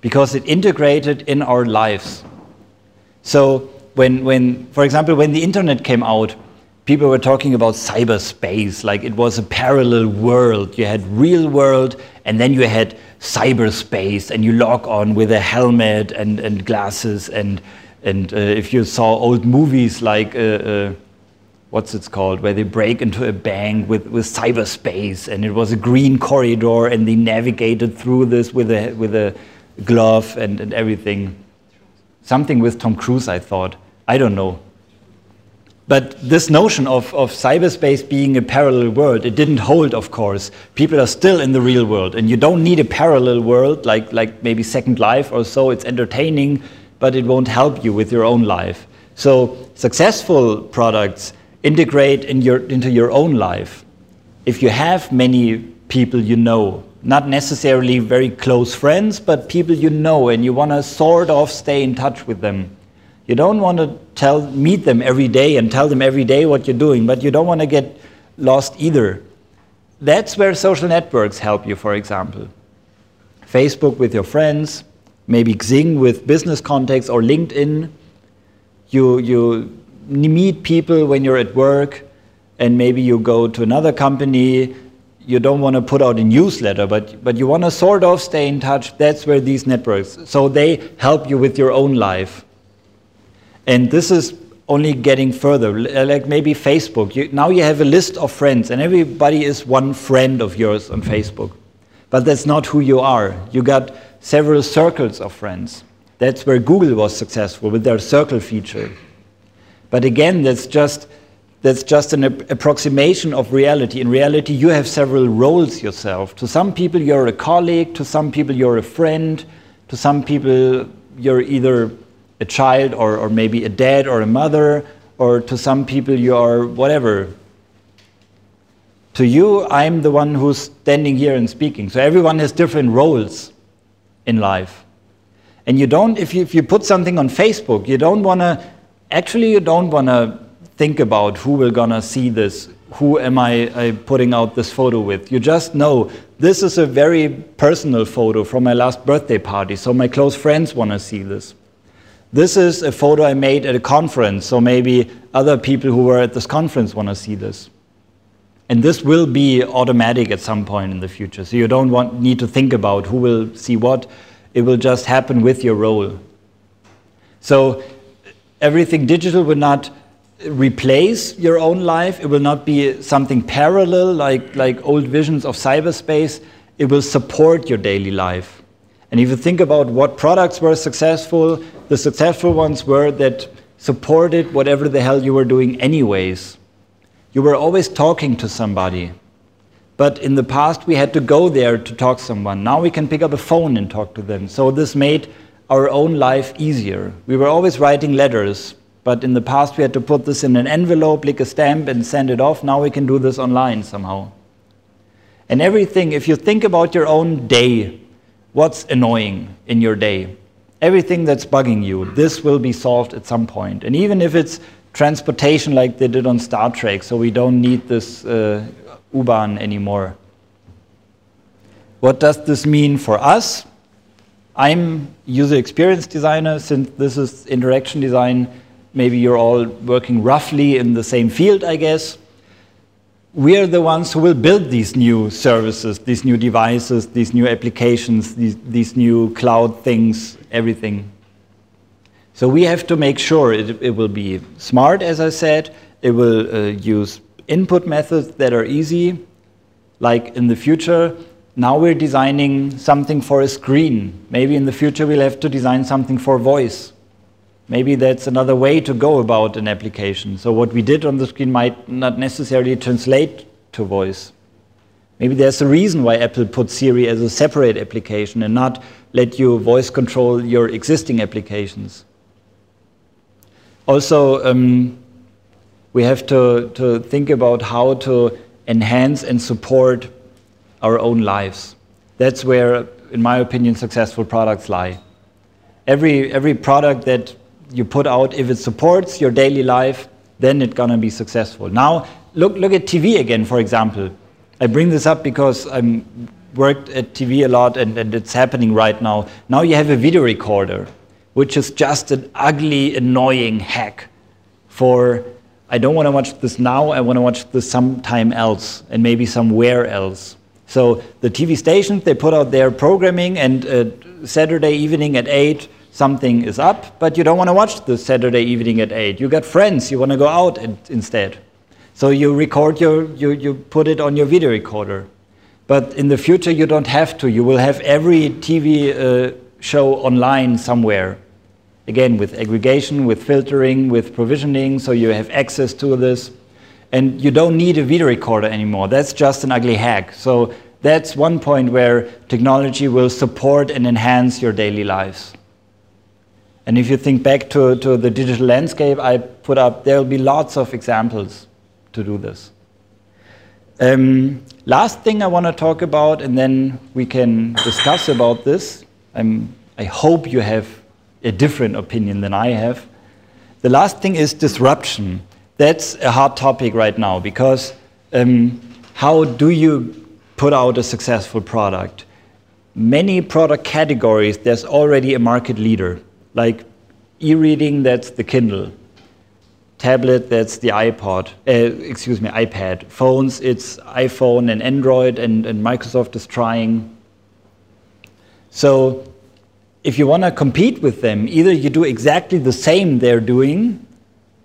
because it integrated in our lives. So when, when, for example, when the internet came out, people were talking about cyberspace, like it was a parallel world. You had real world, and then you had cyberspace, and you log on with a helmet and, and glasses. And, and uh, if you saw old movies like, uh, uh, what's it called, where they break into a bank with, with cyberspace, and it was a green corridor, and they navigated through this with a, with a glove and, and everything. Something with Tom Cruise, I thought. I don't know. But this notion of, of cyberspace being a parallel world, it didn't hold, of course. People are still in the real world, and you don't need a parallel world like, like maybe Second Life or so. It's entertaining, but it won't help you with your own life. So, successful products integrate in your, into your own life. If you have many people you know, not necessarily very close friends, but people you know and you want to sort of stay in touch with them. You don't want to tell, meet them every day and tell them every day what you're doing, but you don't want to get lost either. That's where social networks help you, for example. Facebook with your friends, maybe Xing with business contacts or LinkedIn. You, you meet people when you're at work, and maybe you go to another company you don't want to put out a newsletter, but, but you want to sort of stay in touch. That's where these networks, so they help you with your own life. And this is only getting further. Uh, like maybe Facebook. You, now you have a list of friends, and everybody is one friend of yours on Facebook. But that's not who you are. You got several circles of friends. That's where Google was successful with their circle feature. But again, that's just that's just an approximation of reality. In reality, you have several roles yourself. To some people, you're a colleague. To some people, you're a friend. To some people, you're either a child or, or maybe a dad or a mother. Or to some people, you are whatever. To you, I'm the one who's standing here and speaking. So everyone has different roles in life. And you don't, if you, if you put something on Facebook, you don't want to, actually, you don't want to think about who will gonna see this, who am I, I putting out this photo with. You just know this is a very personal photo from my last birthday party, so my close friends want to see this. This is a photo I made at a conference, so maybe other people who were at this conference want to see this. And this will be automatic at some point in the future, so you don't want, need to think about who will see what. It will just happen with your role. So everything digital will not replace your own life. It will not be something parallel like, like old visions of cyberspace. It will support your daily life. And if you think about what products were successful, the successful ones were that supported whatever the hell you were doing, anyways. You were always talking to somebody. But in the past, we had to go there to talk to someone. Now we can pick up a phone and talk to them. So this made our own life easier. We were always writing letters, but in the past, we had to put this in an envelope, lick a stamp, and send it off. Now we can do this online somehow. And everything, if you think about your own day, what's annoying in your day? Everything that's bugging you, this will be solved at some point. And even if it's transportation like they did on Star Trek, so we don't need this uh, U-Bahn anymore. What does this mean for us? I'm user experience designer since this is interaction design maybe you're all working roughly in the same field, I guess. We are the ones who will build these new services, these new devices, these new applications, these, these new cloud things, everything. So we have to make sure it, it will be smart, as I said. It will uh, use input methods that are easy. Like in the future, now we're designing something for a screen. Maybe in the future we'll have to design something for voice. Maybe that's another way to go about an application. So what we did on the screen might not necessarily translate to voice. Maybe there's a reason why Apple put Siri as a separate application and not let you voice control your existing applications. Also, um, we have to, to think about how to enhance and support our own lives. That's where, in my opinion, successful products lie. Every, every product that you put out, if it supports your daily life, then it's going to be successful. Now, look, look at TV again, for example. I bring this up because I'm worked at TV a lot and, and it's happening right now. Now you have a video recorder, which is just an ugly, annoying hack for I don't want to watch this now, I want to watch this sometime else and maybe somewhere else. So the TV stations, they put out their programming and uh, Saturday evening at 8, something is up, but you don't want to watch the Saturday evening at 8. You got friends, you want to go out instead. So you record your, you, you put it on your video recorder. But in the future, you don't have to. You will have every TV uh, show online somewhere. Again, with aggregation, with filtering, with provisioning, so you have access to this. And you don't need a video recorder anymore. That's just an ugly hack. So that's one point where technology will support and enhance your daily lives. And if you think back to, to the digital landscape I put up, there will be lots of examples to do this. Um, last thing I want to talk about, and then we can discuss about this. I'm, I hope you have a different opinion than I have. The last thing is disruption. That's a hard topic right now because um, how do you put out a successful product? Many product categories, there's already a market leader. Like e-reading, that's the Kindle. Tablet, that's the iPod. Uh, excuse me, iPad. Phones, it's iPhone and Android, and, and Microsoft is trying. So if you want to compete with them, either you do exactly the same they're doing,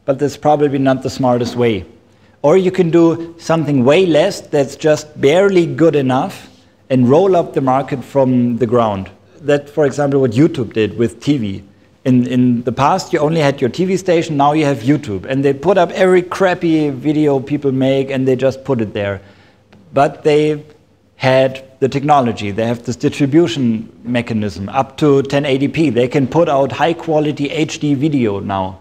but that's probably not the smartest way. Or you can do something way less that's just barely good enough and roll up the market from the ground. That, for example, what YouTube did with TV. In, in the past, you only had your TV station, now you have YouTube. And they put up every crappy video people make and they just put it there. But they had the technology, they have this distribution mechanism up to 1080p. They can put out high quality HD video now.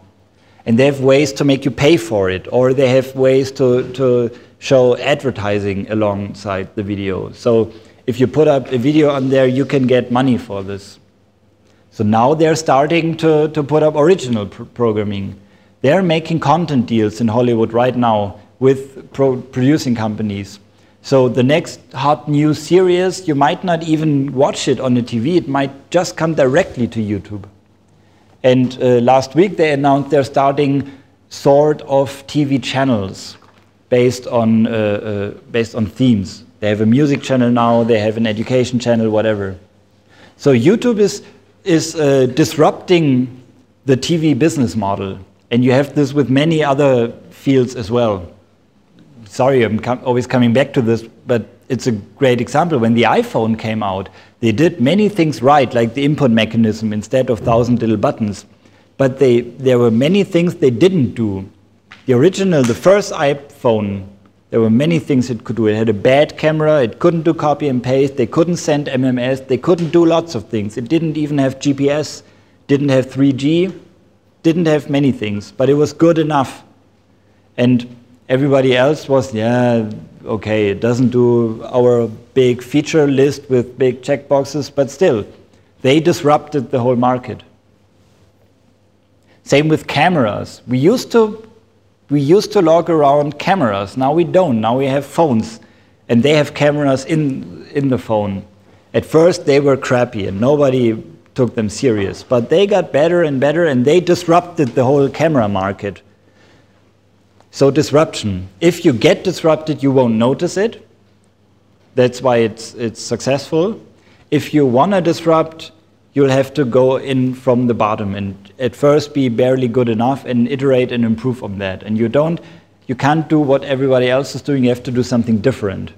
And they have ways to make you pay for it, or they have ways to, to show advertising alongside the video. So if you put up a video on there, you can get money for this. So now they're starting to, to put up original pr programming. They're making content deals in Hollywood right now with pro producing companies. So the next hot new series, you might not even watch it on the TV, it might just come directly to YouTube. And uh, last week they announced they're starting sort of TV channels based on, uh, uh, based on themes. They have a music channel now, they have an education channel, whatever. So YouTube is, is uh, disrupting the TV business model. And you have this with many other fields as well. Sorry, I'm com always coming back to this, but it's a great example. When the iPhone came out, they did many things right, like the input mechanism instead of thousand little buttons. But they, there were many things they didn't do. The original, the first iPhone, there were many things it could do. It had a bad camera, it couldn't do copy and paste, they couldn't send MMS, they couldn't do lots of things. It didn't even have GPS, didn't have 3G, didn't have many things, but it was good enough. And everybody else was, yeah, okay, it doesn't do our big feature list with big checkboxes, but still, they disrupted the whole market. Same with cameras. We used to we used to log around cameras. Now we don't. Now we have phones, and they have cameras in in the phone. At first, they were crappy, and nobody took them serious. But they got better and better, and they disrupted the whole camera market. So disruption. If you get disrupted, you won't notice it. That's why it's, it's successful. If you want to disrupt, you'll have to go in from the bottom and at first be barely good enough and iterate and improve on that. And you don't, you can't do what everybody else is doing. You have to do something different.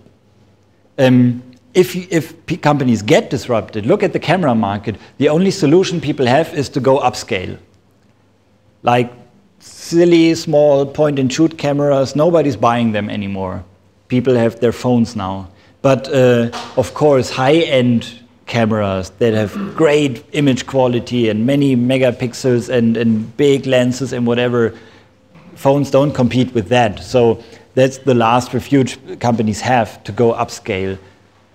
Um, if, if companies get disrupted, look at the camera market. The only solution people have is to go upscale. Like silly small point and shoot cameras, nobody's buying them anymore. People have their phones now. But uh, of course, high end cameras that have great image quality and many megapixels and, and big lenses and whatever, phones don't compete with that. So that's the last refuge companies have to go upscale.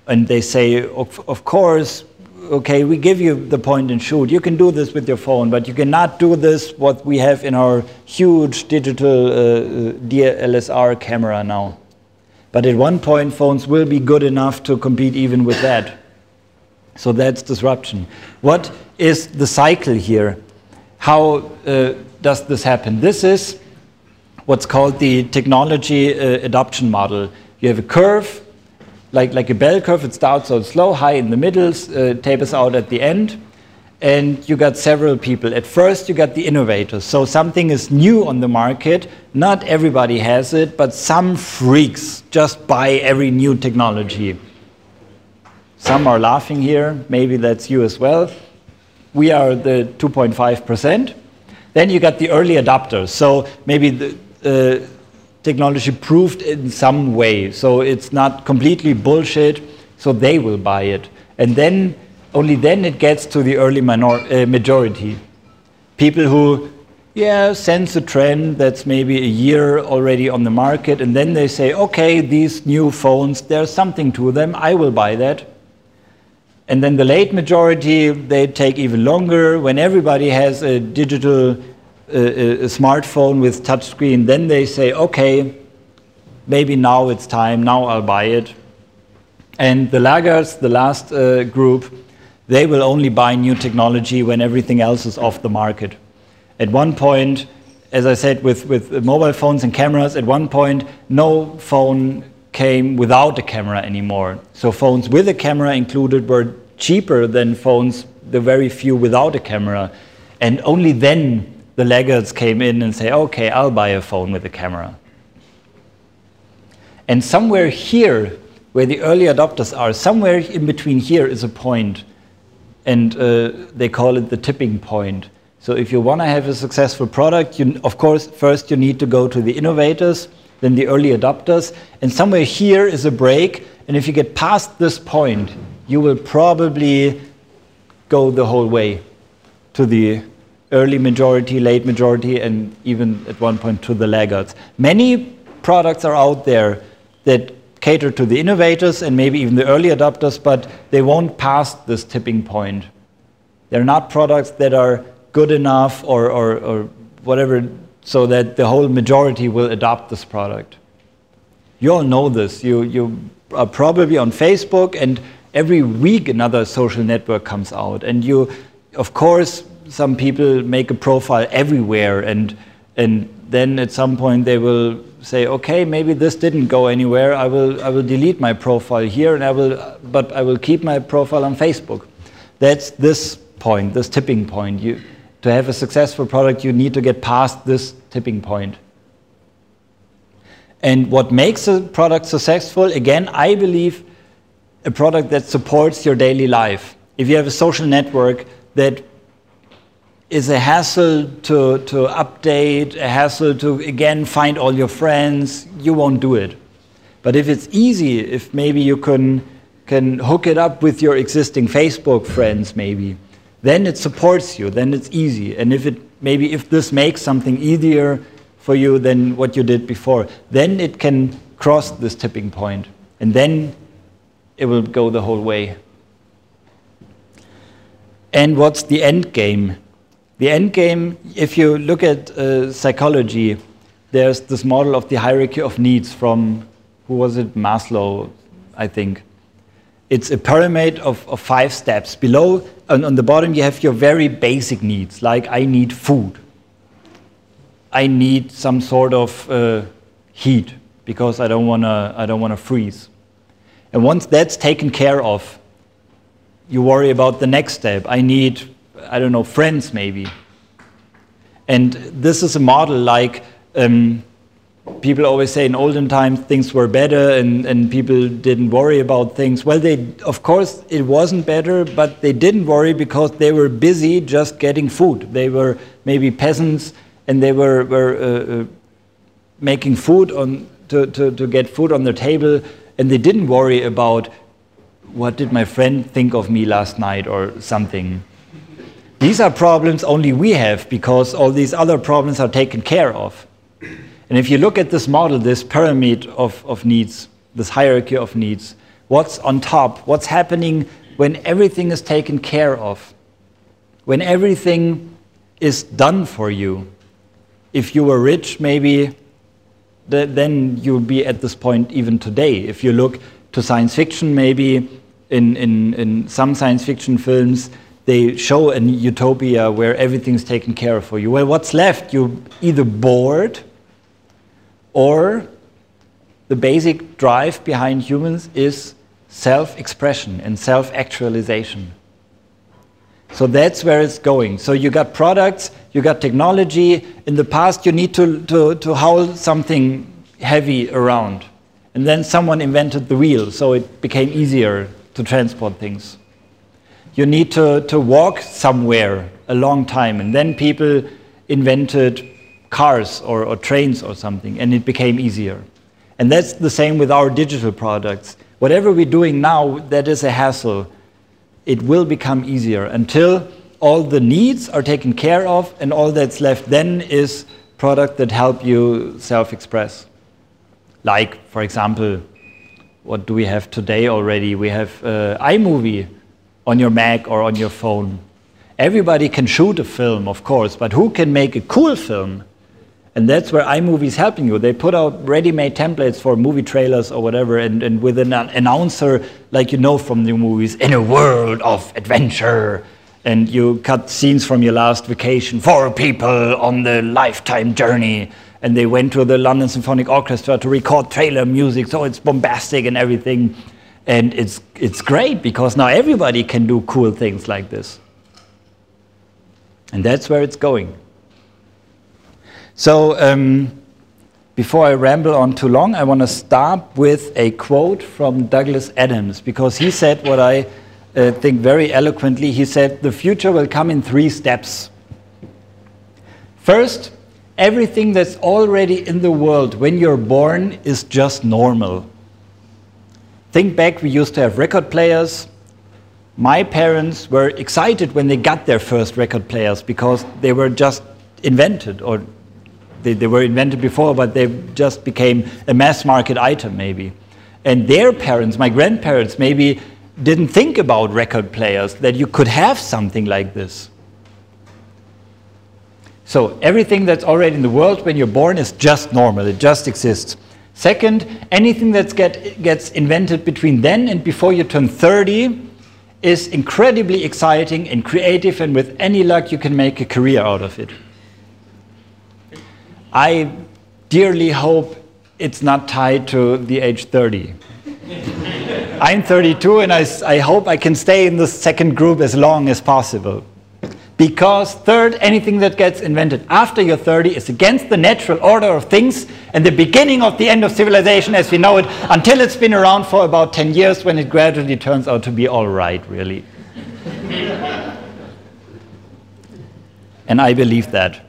And they say, of, of course, okay, we give you the point and shoot. You can do this with your phone, but you cannot do this what we have in our huge digital uh, uh DSLR camera now. But at one point, phones will be good enough to compete even with that. So that's disruption. What is the cycle here? How uh, does this happen? This is what's called the technology uh, adoption model. You have a curve like, like a bell curve, it starts out slow, high in the middle, uh, tapers out at the end. And you got several people. At first, you got the innovators. So something is new on the market. Not everybody has it, but some freaks just buy every new technology. Some are laughing here. Maybe that's you as well. We are the 2.5%. Then you got the early adopters. So maybe the, uh, technology proved in some way. So it's not completely bullshit, so they will buy it. And then, only then it gets to the early minor, uh, majority. People who, yeah, sense a trend that's maybe a year already on the market, and then they say, okay, these new phones, there's something to them, I will buy that. And then the late majority, they take even longer. When everybody has a digital a, a smartphone with touchscreen, then they say, okay, maybe now it's time, now I'll buy it. And the laggards, the last uh, group, they will only buy new technology when everything else is off the market. At one point, as I said, with, with mobile phones and cameras, at one point, no phone came without a camera anymore. So phones with a camera included were cheaper than phones, the very few without a camera. And only then the laggards came in and say, okay, I'll buy a phone with a camera. And somewhere here, where the early adopters are, somewhere in between here is a point, and uh, they call it the tipping point. So if you want to have a successful product, you, of course, first you need to go to the innovators, then the early adopters, and somewhere here is a break. And if you get past this point, you will probably go the whole way to the early majority, late majority, and even at one point to the laggards. Many products are out there that cater to the innovators and maybe even the early adopters, but they won't pass this tipping point. They're not products that are good enough or, or, or whatever so that the whole majority will adopt this product. You all know this. You, you are probably on Facebook, and every week another social network comes out. And you, of course, some people make a profile everywhere, and, and then at some point they will say, okay, maybe this didn't go anywhere. I will, I will delete my profile here, and I will, but I will keep my profile on Facebook. That's this point, this tipping point. You, to have a successful product, you need to get past this tipping point. And what makes a product successful, again, I believe a product that supports your daily life. If you have a social network that is a hassle to, to update, a hassle to again find all your friends, you won't do it. But if it's easy, if maybe you can, can hook it up with your existing Facebook friends, maybe, then it supports you, then it's easy. And if it maybe if this makes something easier for you than what you did before, then it can cross this tipping point, and then it will go the whole way. And what's the end game? The end game, if you look at uh, psychology, there's this model of the hierarchy of needs from, who was it, Maslow, I think. It's a pyramid of, of five steps. Below, on, on the bottom, you have your very basic needs, like I need food. I need some sort of uh, heat because I don't want to I don't want to freeze. And once that's taken care of, you worry about the next step. I need I don't know friends maybe. And this is a model like um, people always say in olden times things were better and, and people didn't worry about things. Well, they, of course, it wasn't better, but they didn't worry because they were busy just getting food. They were maybe peasants and they were, were uh, uh, making food on, to, to, to get food on their table and they didn't worry about what did my friend think of me last night or something. These are problems only we have because all these other problems are taken care of. And if you look at this model, this pyramid of, of needs, this hierarchy of needs, what's on top? What's happening when everything is taken care of? When everything is done for you? If you were rich, maybe then you'll be at this point even today. If you look to science fiction, maybe in, in, in some science fiction films, they show a utopia where everything's taken care of for you. Well, what's left? You're either bored or the basic drive behind humans is self expression and self actualization. So that's where it's going. So you got products, you got technology. In the past, you need to, to, to haul something heavy around. And then someone invented the wheel, so it became easier to transport things. You need to, to walk somewhere a long time, and then people invented cars or, or trains or something, and it became easier. And that's the same with our digital products. Whatever we're doing now that is a hassle, it will become easier until all the needs are taken care of, and all that's left then is product that help you self-express. Like, for example, what do we have today already? We have uh, iMovie on your Mac or on your phone. Everybody can shoot a film, of course, but who can make a cool film? And that's where iMovie is helping you. They put out ready-made templates for movie trailers or whatever, and, and with an announcer, like you know from the movies, in a world of adventure. And you cut scenes from your last vacation, for people on the lifetime journey. And they went to the London Symphonic Orchestra to record trailer music, so it's bombastic and everything. And it's, it's great because now everybody can do cool things like this. And that's where it's going. So, um, before I ramble on too long, I want to start with a quote from Douglas Adams because he said what I uh, think very eloquently. He said, The future will come in three steps. First, everything that's already in the world when you're born is just normal. Think back, we used to have record players. My parents were excited when they got their first record players because they were just invented, or they, they were invented before, but they just became a mass market item, maybe. And their parents, my grandparents, maybe didn't think about record players, that you could have something like this. So everything that's already in the world when you're born is just normal, it just exists. Second, anything that get, gets invented between then and before you turn 30 is incredibly exciting and creative, and with any luck, you can make a career out of it. I dearly hope it's not tied to the age 30. I'm 32 and I, I hope I can stay in the second group as long as possible. Because, third, anything that gets invented after you're 30 is against the natural order of things and the beginning of the end of civilization as we know it until it's been around for about 10 years when it gradually turns out to be all right, really. and I believe that.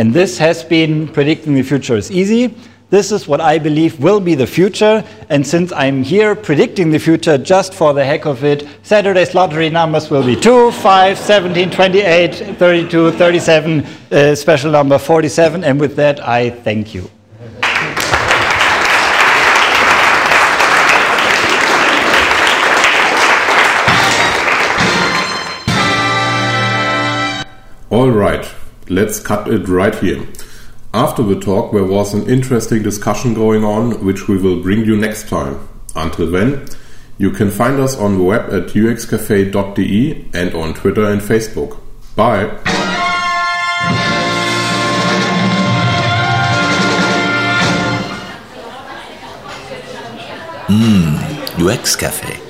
And this has been predicting the future is easy. This is what I believe will be the future. And since I'm here predicting the future just for the heck of it, Saturday's lottery numbers will be 2, 5, 17, 28, 32, 37, uh, special number 47. And with that, I thank you. All right, let's cut it right here. After the talk, there was an interesting discussion going on, which we will bring you next time. Until then, you can find us on the web at uxcafe.de and on Twitter and Facebook. Bye! Mm, UX Cafe.